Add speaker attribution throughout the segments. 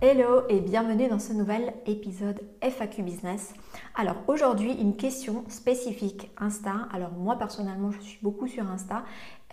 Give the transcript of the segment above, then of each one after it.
Speaker 1: Hello et bienvenue dans ce nouvel épisode FAQ Business. Alors aujourd'hui une question spécifique Insta. Alors moi personnellement je suis beaucoup sur Insta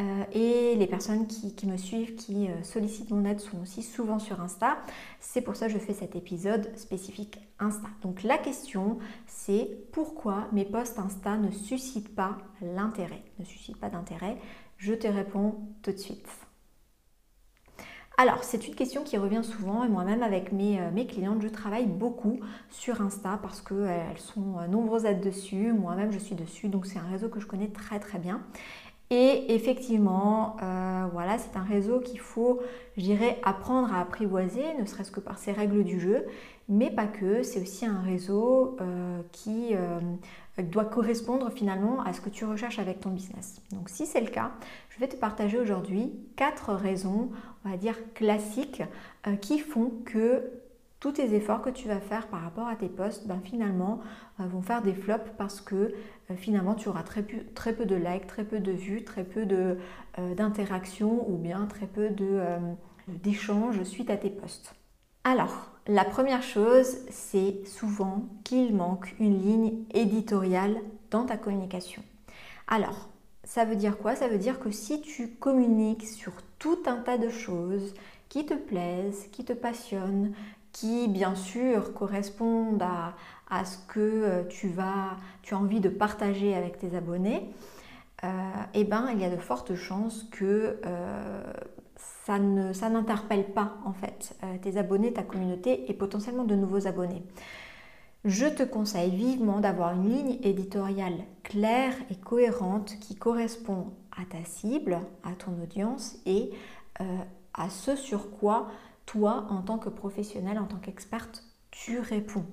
Speaker 1: euh, et les personnes qui, me suivent, qui euh, sollicitent mon aide sont aussi souvent sur Insta. C'est pour ça que je fais cet épisode spécifique Insta. Donc la question c'est pourquoi mes posts Insta ne suscitent pas l'intérêt, ne suscitent pas d'intérêt? Je te réponds tout de suite. Alors, c'est une question qui revient souvent et moi-même avec mes, euh, mes, clientes, je travaille beaucoup sur Insta parce qu'elles euh, sont euh, nombreuses à être dessus. Moi-même, je suis dessus, donc c'est un réseau que je connais très très bien. Et effectivement, voilà, c'est un réseau qu'il faut, je dirais, apprendre à apprivoiser, ne serait-ce que par ses règles du jeu, mais pas que. C'est aussi un réseau qui doit correspondre finalement à ce que tu recherches avec ton business. Donc si c'est le cas, je vais te partager aujourd'hui quatre raisons, on va dire classiques, euh, qui font que tous tes efforts que tu vas faire par rapport à tes posts, ben, finalement, euh, vont faire des flops parce que euh, finalement, tu auras très peu, très peu de likes, très peu de vues, très peu d'interactions ou bien très peu d'échanges suite à tes posts. Alors, la première chose, c'est souvent qu'il manque une ligne éditoriale dans ta communication. Alors, ça veut dire quoi? Ça veut dire que si tu communiques sur tout un tas de choses qui te plaisent, qui te passionnent, qui bien sûr correspondent à, ce que euh, tu, vas, tu as envie de partager avec tes abonnés, euh, eh ben, il y a de fortes chances que euh, ça, n'interpelle pas en fait euh, tes abonnés, ta communauté et potentiellement de nouveaux abonnés. Je te conseille vivement d'avoir une ligne éditoriale claire et cohérente qui correspond à ta cible, à ton audience et euh, à ce sur quoi toi, en tant que professionnel, en tant qu'experte, tu réponds.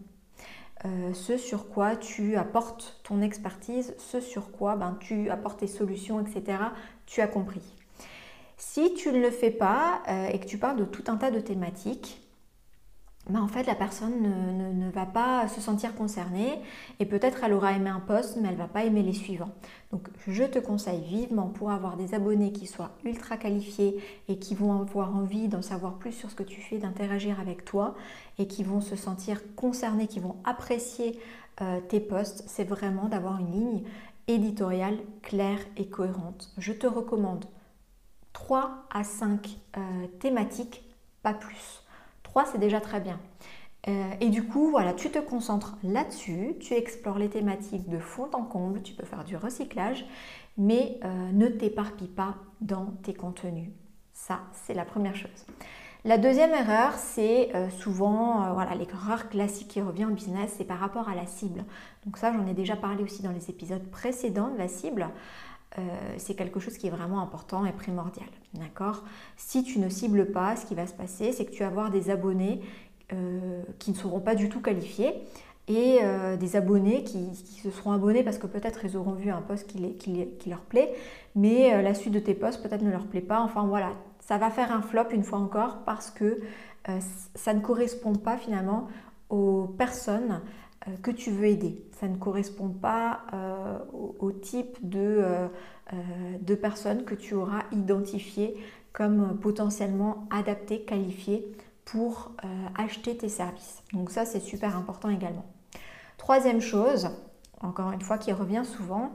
Speaker 1: Euh, ce sur quoi tu apportes ton expertise, ce sur quoi ben, tu apportes tes solutions, etc. Tu as compris. Si tu ne le fais pas euh, et que tu parles de tout un tas de thématiques, ben en fait la personne ne, va pas se sentir concernée et peut-être elle aura aimé un post mais elle va pas aimer les suivants. Donc je te conseille vivement pour avoir des abonnés qui soient ultra qualifiés et qui vont avoir envie d'en savoir plus sur ce que tu fais, d'interagir avec toi et qui vont se sentir concernés, qui vont apprécier euh, tes posts, c'est vraiment d'avoir une ligne éditoriale claire et cohérente. Je te recommande 3 à 5 euh, thématiques, pas plus. 3, c'est déjà très bien. Euh, et du coup, voilà, tu te concentres là-dessus, tu explores les thématiques de fond en comble, tu peux faire du recyclage, mais euh, ne t'éparpille pas dans tes contenus. Ça, c'est la première chose. La deuxième erreur, c'est souvent, voilà, l'erreur classique qui revient en business, c'est par rapport à la cible. Donc ça, j'en ai déjà parlé aussi dans les épisodes précédents de la cible. Euh, c'est quelque chose qui est vraiment important et primordial. D'accord? Si tu ne cibles pas, ce qui va se passer, c'est que tu vas avoir des abonnés euh, qui ne seront pas du tout qualifiés et euh, des abonnés qui, se seront abonnés parce que peut-être ils auront vu un post qui, leur plaît, mais la suite de tes posts peut-être ne leur plaît pas. Enfin voilà, ça va faire un flop une fois encore parce que ça ne correspond pas finalement aux personnes que tu veux aider. Ça ne correspond pas euh, au, type euh, de, personnes que tu auras identifiées comme potentiellement adaptées, qualifiées pour acheter tes services. Donc ça, c'est super important également. Troisième chose, encore une fois, qui revient souvent,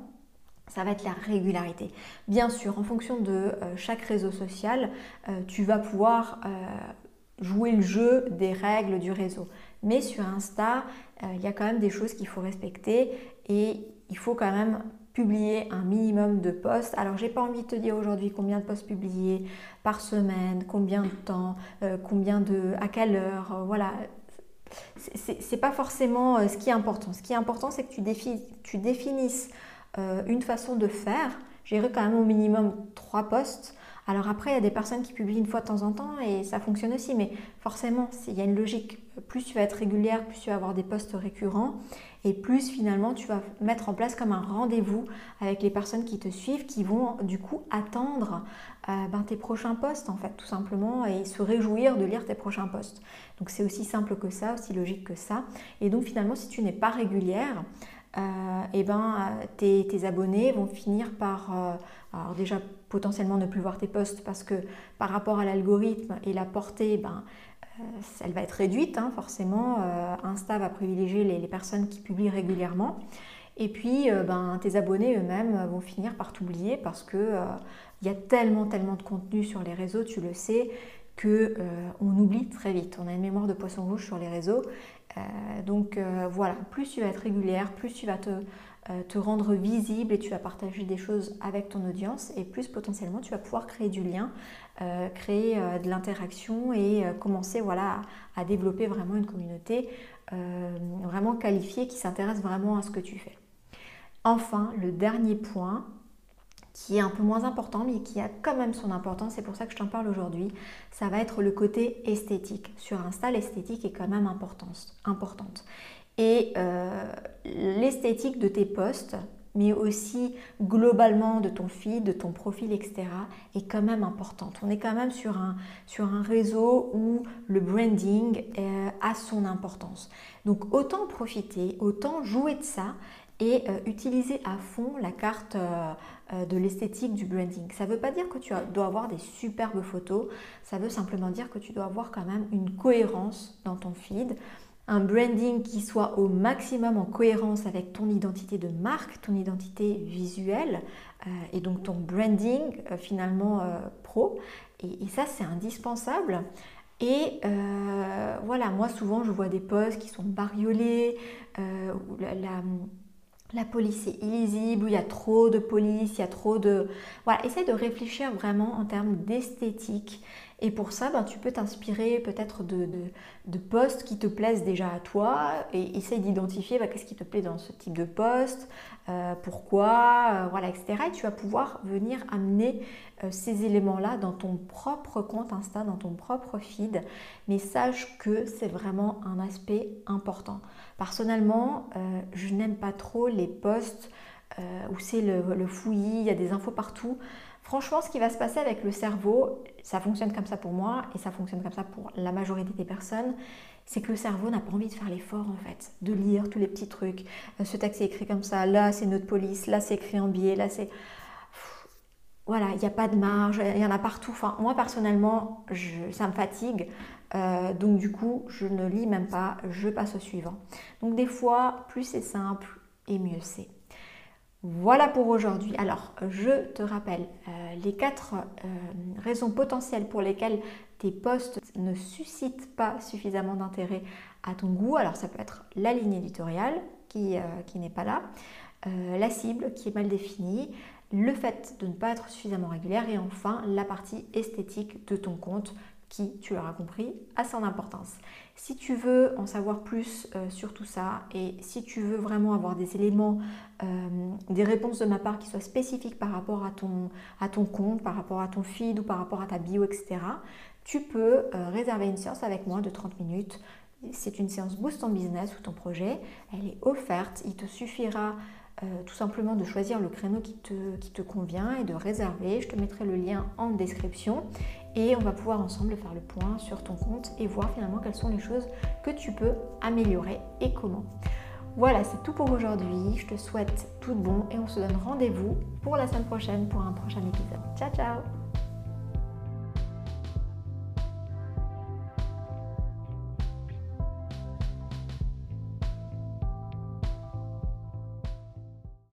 Speaker 1: ça va être la régularité. Bien sûr, en fonction de chaque réseau social, tu vas pouvoir jouer le jeu des règles du réseau. Mais sur Insta, euh, il y a quand même des choses qu'il faut respecter et il faut quand même publier un minimum de posts. Alors j'ai pas envie de te dire aujourd'hui combien de posts publiés par semaine, combien de temps, euh, combien de, à quelle heure, euh, voilà. C'est pas forcément ce qui est important. Ce qui est important, c'est que tu, définisses une façon de faire. J'irai quand même au minimum trois posts. Alors après, il y a des personnes qui publient une fois de temps en temps et ça fonctionne aussi, mais forcément, il y a une logique plus tu vas être régulière, plus tu vas avoir des postes récurrents et plus finalement tu vas mettre en place comme un rendez-vous avec les personnes qui te suivent qui vont du coup attendre euh, ben, tes prochains posts en fait tout simplement et se réjouir de lire tes prochains posts. Donc c'est aussi simple que ça, aussi logique que ça. Et donc finalement si tu n'es pas régulière, et euh, eh ben, tes, abonnés vont finir par, euh, alors déjà potentiellement ne plus voir tes posts parce que par rapport à l'algorithme et la portée, ben, euh, elle va être réduite, hein, forcément. Insta va privilégier les, personnes qui publient régulièrement. Et puis, ben, tes abonnés eux-mêmes vont finir par t'oublier parce que il y a tellement, tellement de contenu sur les réseaux, tu le sais, que on oublie très vite. On a une mémoire de poisson rouge sur les réseaux. donc voilà, plus tu vas être régulière, plus tu vas te euh, rendre visible et tu vas partager des choses avec ton audience et plus potentiellement tu vas pouvoir créer du lien, euh, créer euh, de l'interaction et commencer voilà, à, développer vraiment une communauté vraiment qualifiée qui s'intéresse vraiment à ce que tu fais. Enfin, le dernier point qui est un peu moins important mais qui a quand même son importance, c'est pour ça que je t'en parle aujourd'hui, ça va être le côté esthétique. Sur Insta, l'esthétique est quand même importante. et euh, l'esthétique de tes posts, mais aussi globalement de ton feed, de ton profil, etc., est quand même importante. On est quand même sur un, sur un réseau où le branding euh, a son importance. Donc autant profiter, autant jouer de ça et euh, utiliser à fond la carte de l'esthétique du branding. Ça ne veut pas dire que tu dois avoir des superbes photos, ça veut simplement dire que tu dois avoir quand même une cohérence dans ton feed, un branding qui soit au maximum en cohérence avec ton identité de marque, ton identité visuelle euh, et donc ton branding euh, finalement euh, pro. Et, ça, c'est indispensable. Et voilà, moi souvent je vois des posts qui sont bariolés, police est illisible, il y a trop de police, il y a trop de... Voilà, essaye de réfléchir vraiment en termes d'esthétique et pour ça, ben, tu peux t'inspirer peut-être de, de, postes qui te plaisent déjà à toi et essaye d'identifier ben, qu'est-ce qui te plaît dans ce type de poste, euh, pourquoi, euh, voilà, etc. Et tu vas pouvoir venir amener euh, ces éléments-là dans ton propre compte Insta, dans ton propre feed. Mais sache que c'est vraiment un aspect important. Personnellement, je n'aime pas trop les posts où c'est le, le fouillis, il y a des infos partout. Franchement, ce qui va se passer avec le cerveau, ça fonctionne comme ça pour moi et ça fonctionne comme ça pour la majorité des personnes, c'est que le cerveau n'a pas envie de faire l'effort en fait, de lire tous les petits trucs. Euh, ce texte est écrit comme ça, là c'est notre police, là c'est écrit en biais, là c'est... Voilà, il n'y a pas de marge, il y en a partout. Moi personnellement, ça me fatigue. Euh, donc du coup, je ne lis même pas, je passe au suivant. Donc des fois, plus c'est simple et mieux c'est. Voilà pour aujourd'hui. Alors, je te rappelle euh, les quatre euh, raisons potentielles pour lesquelles tes posts ne suscitent pas suffisamment d'intérêt à ton goût. Alors, ça peut être la ligne éditoriale qui, euh, qui n'est pas là, la cible qui est mal définie, le fait de ne pas être suffisamment régulière et enfin la partie esthétique de ton compte qui, tu l'auras compris, a son importance. Si tu veux en savoir plus euh, sur tout ça et si tu veux vraiment avoir des éléments, euh, des réponses de ma part qui soient spécifiques par rapport à ton, à ton compte, par rapport à ton feed ou par rapport à ta bio, etc., tu peux euh, réserver une séance avec moi de 30 minutes. C'est une séance Boost ton business ou ton projet. Elle est offerte. Il te suffira tout simplement de choisir le créneau qui te, qui te convient et de réserver. Je te mettrai le lien en description et on va pouvoir ensemble faire le point sur ton compte et voir finalement quelles sont les choses que tu peux améliorer et comment. Voilà, c'est tout pour aujourd'hui. Je te souhaite tout de bon et on se donne rendez-vous pour la semaine prochaine pour un prochain épisode. Ciao ciao